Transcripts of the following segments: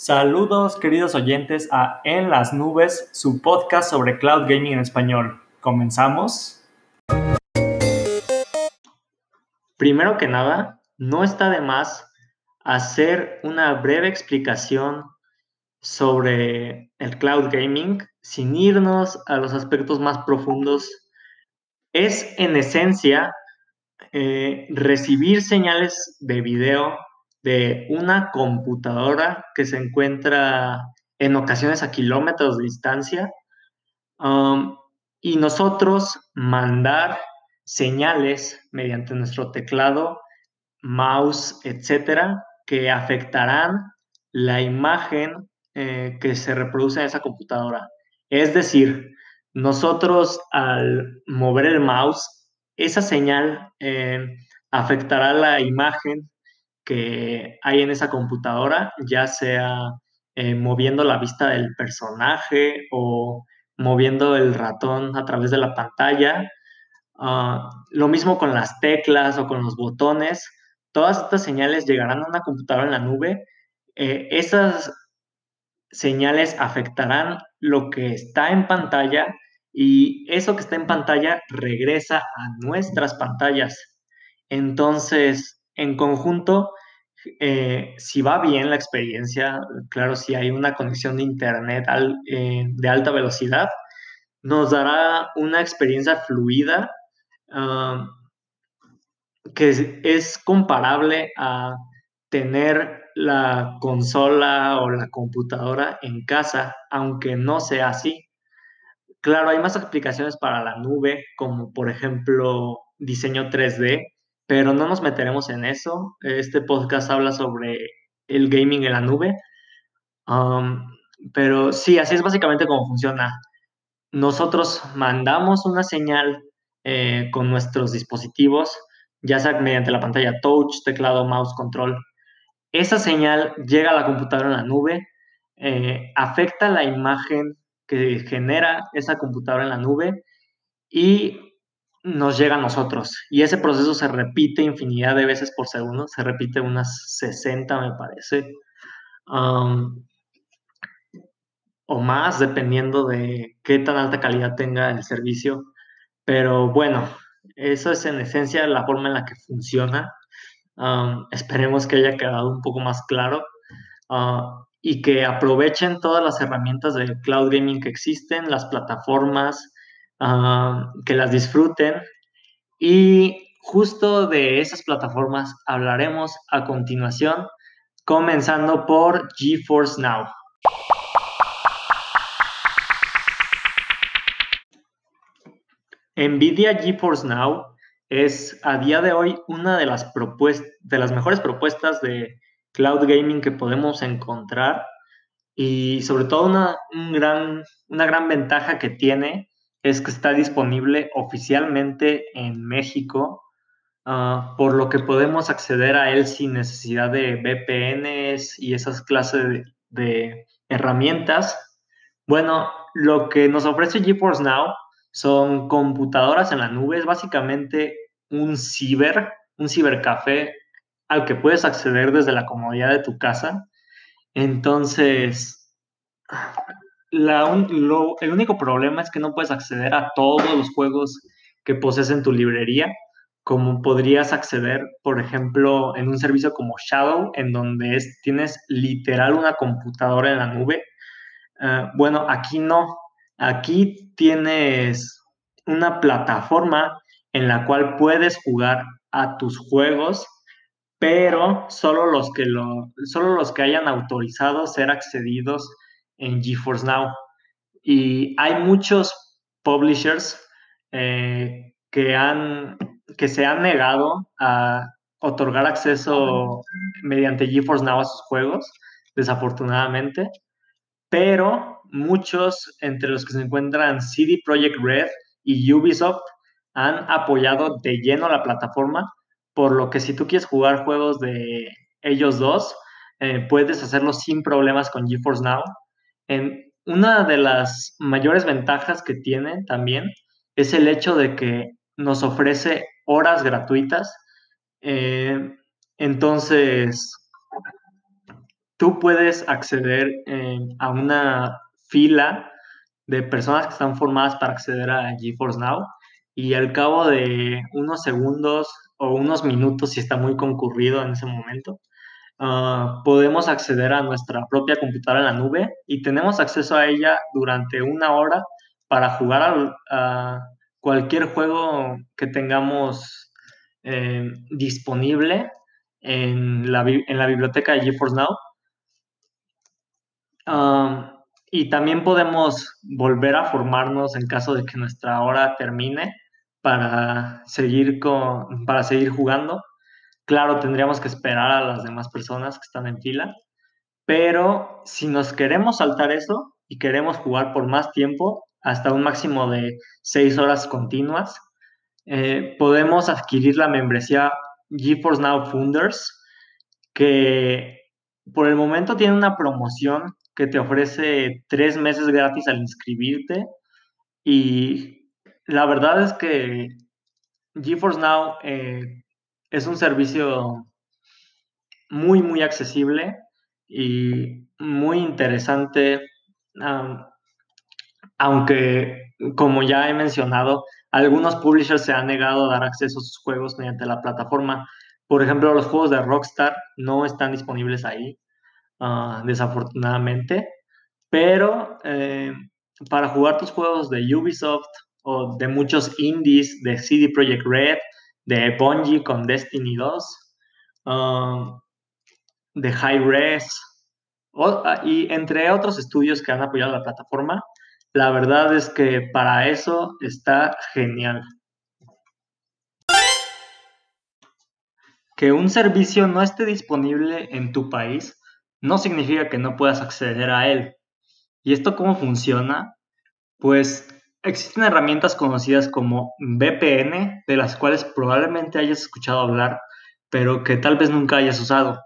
Saludos queridos oyentes a En las Nubes, su podcast sobre cloud gaming en español. ¿Comenzamos? Primero que nada, no está de más hacer una breve explicación sobre el cloud gaming sin irnos a los aspectos más profundos. Es en esencia eh, recibir señales de video de una computadora que se encuentra en ocasiones a kilómetros de distancia um, y nosotros mandar señales mediante nuestro teclado, mouse, etcétera, que afectarán la imagen eh, que se reproduce en esa computadora. Es decir, nosotros al mover el mouse, esa señal eh, afectará la imagen que hay en esa computadora, ya sea eh, moviendo la vista del personaje o moviendo el ratón a través de la pantalla. Ah, lo mismo con las teclas o con los botones. Todas estas señales llegarán a una computadora en la nube. Eh, esas señales afectarán lo que está en pantalla y eso que está en pantalla regresa a nuestras pantallas. Entonces, en conjunto, eh, si va bien la experiencia, claro, si hay una conexión de Internet eh, de alta velocidad, nos dará una experiencia fluida que es, comparable a tener la consola o la computadora en casa, aunque no sea así. Claro, hay más aplicaciones para la nube, como por ejemplo diseño 3D, pero no nos meteremos en eso. Este podcast habla sobre el gaming en la nube. Um, pero sí, así es básicamente cómo funciona. Nosotros mandamos una señal eh, con nuestros dispositivos, ya sea mediante la pantalla touch, teclado, mouse, control. Esa señal llega a la computadora en la nube, eh, afecta la imagen que genera esa computadora en la nube y nos llega a nosotros. Y ese proceso se repite infinidad de veces por segundo, se repite unas 60 me parece, o más, dependiendo de qué tan alta calidad tenga el servicio. Pero bueno, eso es en esencia la forma en la que funciona. esperemos que haya quedado un poco más claro ah, y que aprovechen todas las herramientas de cloud gaming que existen, las plataformas, Ah, que las disfruten. Y justo de esas plataformas hablaremos a continuación, comenzando por GeForce Now. Nvidia GeForce Now es a día de hoy una de las, de las mejores propuestas de cloud gaming que podemos encontrar y sobre todo una, gran, una gran ventaja que tiene es que está disponible oficialmente en México, ah, por lo que podemos acceder a él sin necesidad de VPNs y esas clases de, herramientas. Bueno, lo que nos ofrece GeForce Now son computadoras en la nube, es básicamente un ciber, un cibercafé al que puedes acceder desde la comodidad de tu casa. Entonces, el único problema es que no puedes acceder a todos los juegos que posees en tu librería, como podrías acceder, por ejemplo, en un servicio como Shadow, en donde tienes literal una computadora en la nube. Ah, bueno, aquí no. Aquí tienes una plataforma en la cual puedes jugar a tus juegos, pero solo los que, lo, solo los que hayan autorizado ser accedidos en GeForce Now. Y hay muchos publishers eh, que, han, que se han negado a otorgar acceso mediante GeForce Now a sus juegos, desafortunadamente, pero muchos, entre los que se encuentran CD Projekt Red y Ubisoft, han apoyado de lleno la plataforma, por lo que si tú quieres jugar juegos de ellos dos, eh, puedes hacerlo sin problemas con GeForce Now una de las mayores ventajas que tiene también es el hecho de que nos ofrece horas gratuitas. Eh, entonces, tú puedes acceder eh, a una fila de personas que están formadas para acceder a GeForce Now y al cabo de unos segundos o unos minutos, si está muy concurrido en ese momento, ah, podemos acceder a nuestra propia computadora en la nube y tenemos acceso a ella durante una hora para jugar a, cualquier juego que tengamos eh, disponible en la, en la biblioteca de GeForce Now. Ah, y también podemos volver a formarnos en caso de que nuestra hora termine para seguir, con, para seguir jugando. Claro, tendríamos que esperar a las demás personas que están en fila, pero si nos queremos saltar eso y queremos jugar por más tiempo, hasta un máximo de seis horas continuas, eh, podemos adquirir la membresía GeForce Now Funders, que por el momento tiene una promoción que te ofrece tres meses gratis al inscribirte y la verdad es que GeForce Now eh, es un servicio muy, muy accesible y muy interesante, aunque, como ya he mencionado, algunos publishers se han negado a dar acceso a sus juegos mediante la plataforma. Por ejemplo, los juegos de Rockstar no están disponibles ahí, ah, desafortunadamente, pero eh, para jugar tus juegos de Ubisoft o de muchos indies de CD Projekt Red, de Bungie con Destiny 2, um, de High Res, ah, y entre otros estudios que han apoyado la plataforma, la verdad es que para eso está genial. Que un servicio no esté disponible en tu país no significa que no puedas acceder a él. ¿Y esto cómo funciona? Pues Existen herramientas conocidas como VPN, de las cuales probablemente hayas escuchado hablar, pero que tal vez nunca hayas usado.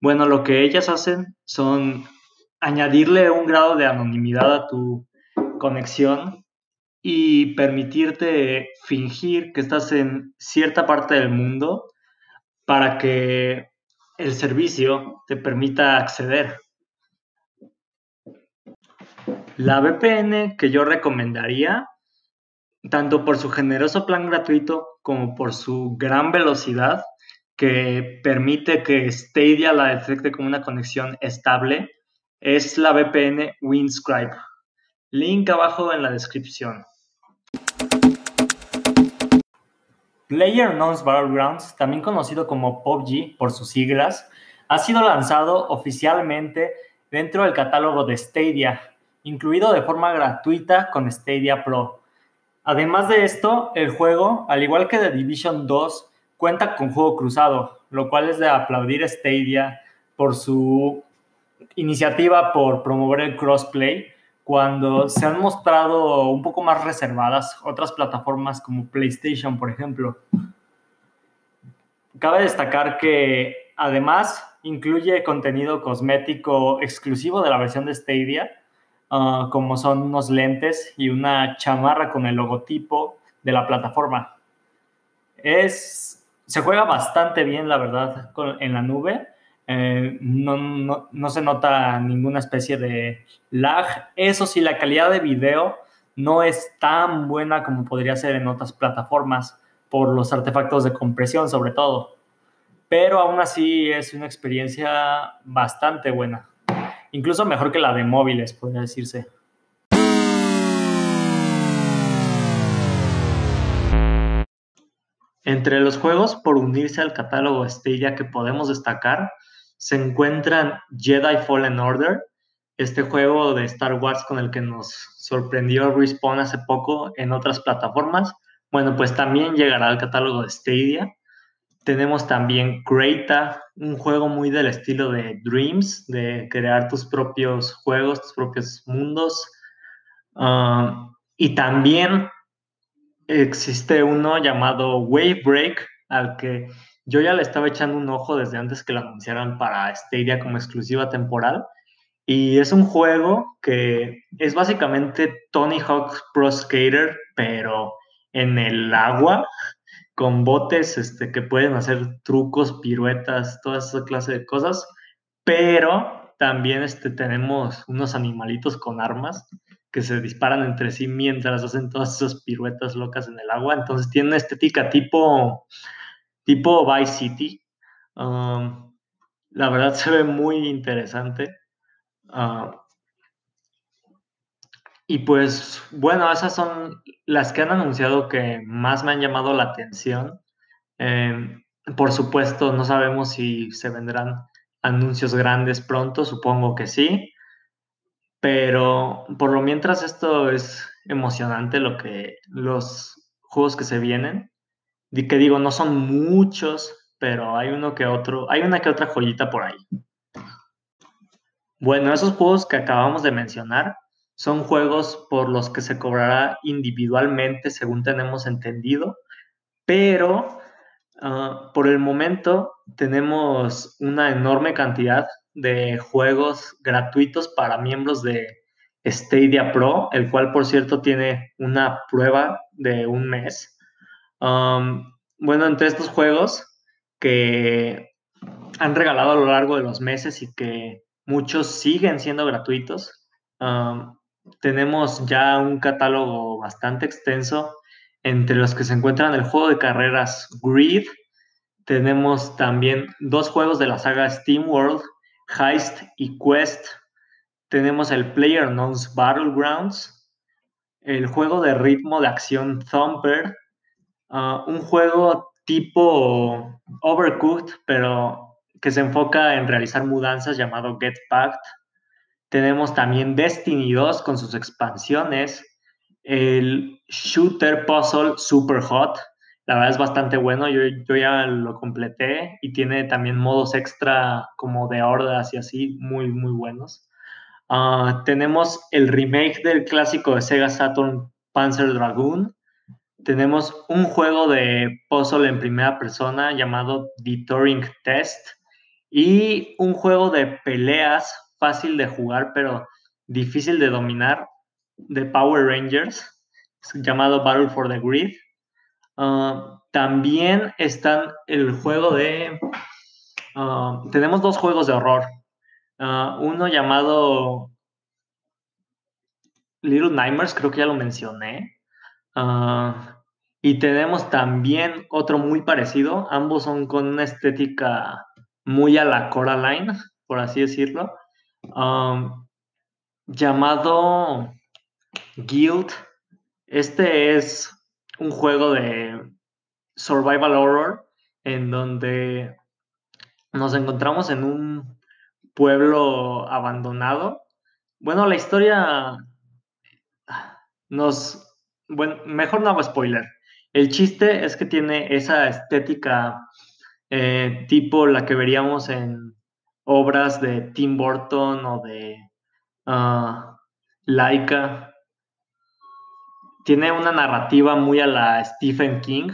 Bueno, lo que ellas hacen son añadirle un grado de anonimidad a tu conexión y permitirte fingir que estás en cierta parte del mundo para que el servicio te permita acceder. La VPN que yo recomendaría, tanto por su generoso plan gratuito como por su gran velocidad, que permite que Stadia la detecte como una conexión estable, es la VPN Winscribe. Link abajo en la descripción. PlayerUnknown's Battlegrounds, también conocido como PUBG por sus siglas, ha sido lanzado oficialmente dentro del catálogo de Stadia incluido de forma gratuita con Stadia Pro. Además de esto, el juego, al igual que The Division 2, cuenta con juego cruzado, lo cual es de aplaudir Stadia por su iniciativa por promover el crossplay, cuando se han mostrado un poco más reservadas otras plataformas como PlayStation, por ejemplo. Cabe destacar que además incluye contenido cosmético exclusivo de la versión de Stadia, Ah, como son unos lentes y una chamarra con el logotipo de la plataforma. Es, se juega bastante bien, la verdad, en la nube. Eh, no, no, no, se nota ninguna especie de lag. Eso sí, la calidad de video no es tan buena como podría ser en otras plataformas por los artefactos de compresión sobre todo. Pero aún así es una experiencia bastante buena incluso mejor que la de móviles, podría decirse. Entre los juegos por unirse al catálogo Stadia que podemos destacar, se encuentran Jedi Fallen Order, este juego de Star Wars con el que nos sorprendió Respawn hace poco en otras plataformas. Bueno, pues también llegará al catálogo de Stadia. Tenemos también Creta, un juego muy del estilo de Dreams, de crear tus propios juegos, tus propios mundos. Ah, y también existe uno llamado Wave Break, al que yo ya le estaba echando un ojo desde antes que lo anunciaran para Stadia como exclusiva temporal. Y es un juego que es básicamente Tony Hawk's Pro Skater, pero en el agua con botes este, que pueden hacer trucos, piruetas, toda esa clase de cosas. pero también este, tenemos unos animalitos con armas que se disparan entre sí mientras hacen todas esas piruetas locas en el agua. Entonces tiene una estética tipo, tipo Vice City. Um, la verdad se ve muy interesante. Uh, y pues bueno, esas son las que han anunciado que más me han llamado la atención. Em, por supuesto, no sabemos si se vendrán anuncios grandes pronto, supongo que sí. Pero por lo mientras esto es emocionante lo que los juegos que se vienen. Y que digo, no son muchos, pero hay uno que otro, hay una que otra joyita por ahí. Bueno, esos juegos que acabamos de mencionar son juegos por los que se cobrará individualmente, según tenemos entendido, pero uh, por el momento tenemos una enorme cantidad de juegos gratuitos para miembros de Stadia Pro, el cual por cierto tiene una prueba de un mes. Bueno, entre estos juegos que han regalado a lo largo de los meses y que muchos siguen siendo gratuitos, tenemos ya un catálogo bastante extenso entre los que se encuentran el juego de carreras Grid. Tenemos también dos juegos de la saga Steam World, Heist y Quest. Tenemos el Player Knows Battlegrounds, el juego de ritmo de acción Thumper, uh, un juego tipo Overcooked, pero que se enfoca en realizar mudanzas llamado Get Packed tenemos también Destiny 2 con sus expansiones. El Shooter Puzzle Super Hot. La verdad es bastante bueno. Yo, yo ya lo completé y tiene también modos extra como de hordas y así, muy, muy buenos. Ah, tenemos el remake del clásico de Sega Saturn Panzer Dragoon. Tenemos un juego de puzzle en primera persona llamado The Turing Test y un juego de peleas fácil de jugar, pero difícil de dominar, de Power Rangers, llamado Battle for the Grid. Ah, también están el juego de... Ah, tenemos dos juegos de horror. Ah, uno llamado Little Nightmares, creo que ya lo mencioné. y tenemos también otro muy parecido. Ambos son con una estética muy a la Coraline, por así decirlo llamado Guild. Este es un juego de survival horror en donde nos encontramos en un pueblo abandonado. Bueno, la historia nos... Bueno, mejor no hago spoiler. El chiste es que tiene esa estética eh, tipo la que veríamos en obras de Tim Burton o de uh, Laika. Tiene una narrativa muy a la Stephen King.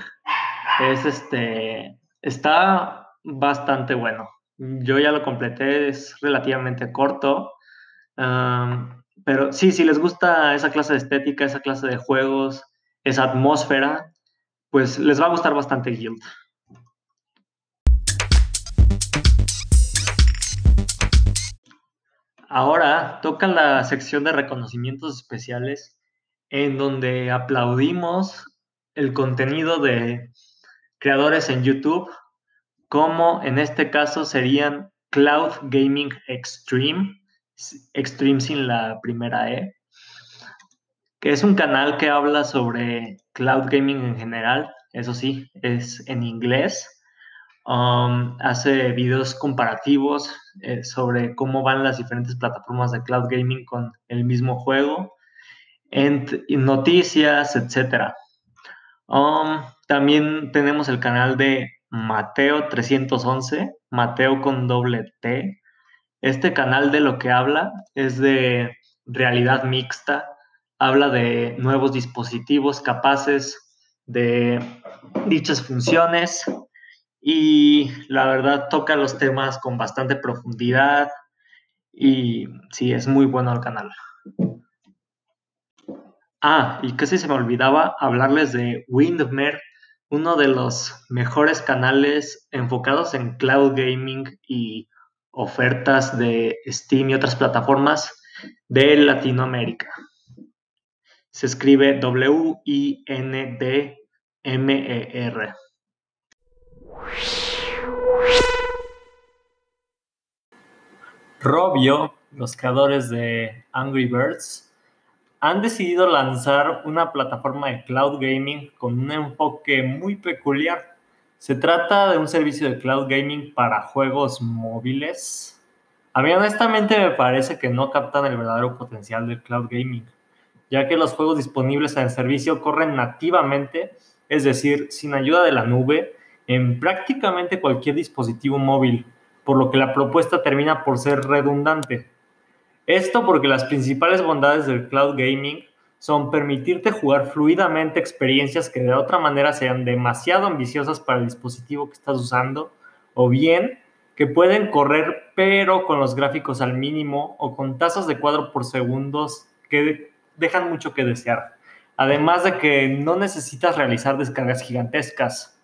Es este. Está bastante bueno. Yo ya lo completé, es relativamente corto. Pero sí, si les gusta esa clase de estética, esa clase de juegos, esa atmósfera, pues les va a gustar bastante Guild. Ahora toca la sección de reconocimientos especiales en donde aplaudimos el contenido de creadores en YouTube, como en este caso serían Cloud Gaming Extreme, Extreme sin la primera E, que es un canal que habla sobre cloud gaming en general, eso sí, es en inglés. Um, hace videos comparativos eh, sobre cómo van las diferentes plataformas de cloud gaming con el mismo juego, en, noticias, etc. Um, también tenemos el canal de Mateo 311, Mateo con doble T. Este canal de lo que habla es de realidad mixta, habla de nuevos dispositivos capaces de dichas funciones y la verdad toca los temas con bastante profundidad y sí, es muy bueno el canal. Ah, y casi se me olvidaba hablarles de Windmer, uno de los mejores canales enfocados en cloud gaming y ofertas de Steam y otras plataformas de Latinoamérica. Se escribe W-I-N-D-M-E-R. Robio, los creadores de Angry Birds, han decidido lanzar una plataforma de cloud gaming con un enfoque muy peculiar. Se trata de un servicio de cloud gaming para juegos móviles. A mí honestamente me parece que no captan el verdadero potencial del cloud gaming, ya que los juegos disponibles en el servicio corren nativamente, es decir, sin ayuda de la nube, en prácticamente cualquier dispositivo móvil, por lo que la propuesta termina por ser redundante. Esto porque las principales bondades del cloud gaming son permitirte jugar fluidamente experiencias que de otra manera sean demasiado ambiciosas para el dispositivo que estás usando, o bien que pueden correr pero con los gráficos al mínimo o con tasas de cuadro por segundos que dejan mucho que desear. Además de que no necesitas realizar descargas gigantescas.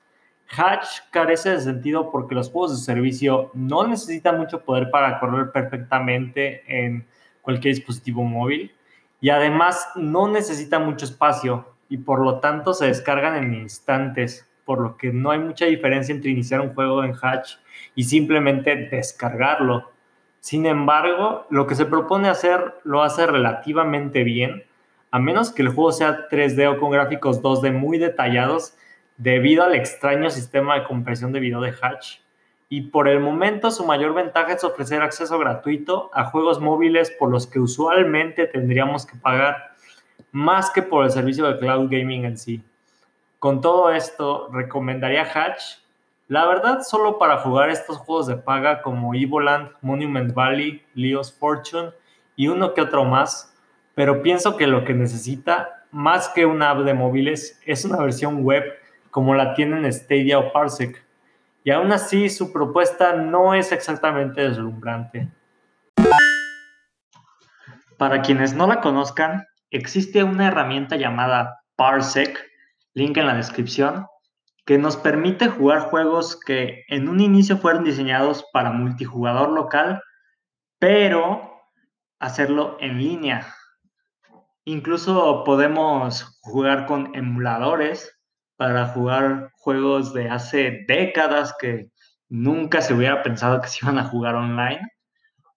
Hatch carece de sentido porque los juegos de servicio no necesitan mucho poder para correr perfectamente en cualquier dispositivo móvil y además no necesita mucho espacio y por lo tanto se descargan en instantes, por lo que no hay mucha diferencia entre iniciar un juego en Hatch y simplemente descargarlo. Sin embargo, lo que se propone hacer lo hace relativamente bien, a menos que el juego sea 3D o con gráficos 2D muy detallados, debido al extraño sistema de compresión de video de Hatch. Y por el momento su mayor ventaja es ofrecer acceso gratuito a juegos móviles por los que usualmente tendríamos que pagar más que por el servicio de cloud gaming en sí. Con todo esto, recomendaría Hatch, la verdad solo para jugar estos juegos de paga como Evoland, Monument Valley, Leo's Fortune y uno que otro más, pero pienso que lo que necesita, más que una app de móviles, es una versión web como la tienen Stadia o Parsec. Y aún así su propuesta no es exactamente deslumbrante. Para quienes no la conozcan, existe una herramienta llamada Parsec, link en la descripción, que nos permite jugar juegos que en un inicio fueron diseñados para multijugador local, pero hacerlo en línea. Incluso podemos jugar con emuladores para jugar juegos de hace décadas que nunca se hubiera pensado que se iban a jugar online.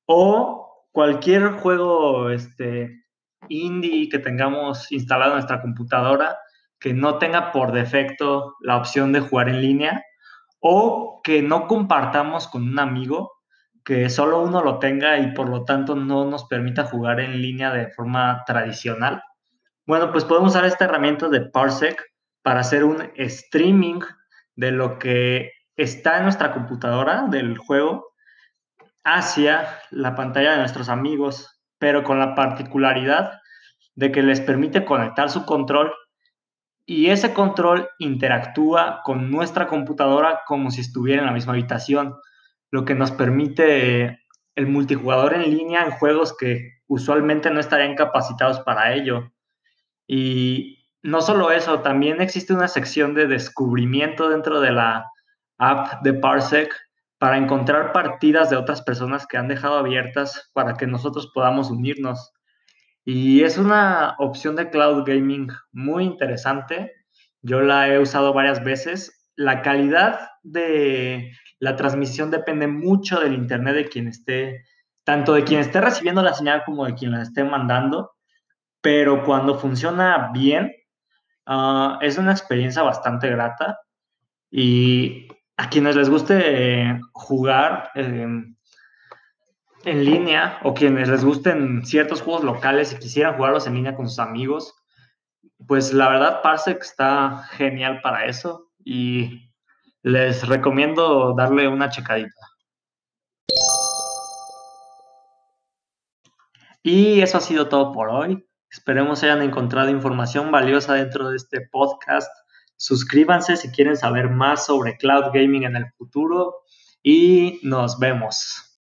O cualquier juego este, indie que tengamos instalado en nuestra computadora que no tenga por defecto la opción de jugar en línea o que no compartamos con un amigo que solo uno lo tenga y por lo tanto no nos permita jugar en línea de forma tradicional. Bueno, pues podemos usar esta herramienta de Parsec para hacer un streaming de lo que está en nuestra computadora del juego hacia la pantalla de nuestros amigos, pero con la particularidad de que les permite conectar su control y ese control interactúa con nuestra computadora como si estuviera en la misma habitación, lo que nos permite el multijugador en línea en juegos que usualmente no estarían capacitados para ello. Y no solo eso, también existe una sección de descubrimiento dentro de la app de Parsec para encontrar partidas de otras personas que han dejado abiertas para que nosotros podamos unirnos. Y es una opción de cloud gaming muy interesante. Yo la he usado varias veces. La calidad de la transmisión depende mucho del internet de quien esté, tanto de quien esté recibiendo la señal como de quien la esté mandando. Pero cuando funciona bien, Ah, es una experiencia bastante grata y a quienes les guste jugar em, en línea o quienes les gusten ciertos juegos locales y quisieran jugarlos en línea con sus amigos, pues la verdad Parsec está genial para eso y les recomiendo darle una checadita. Y eso ha sido todo por hoy. Esperemos hayan encontrado información valiosa dentro de este podcast. Suscríbanse si quieren saber más sobre cloud gaming en el futuro y nos vemos.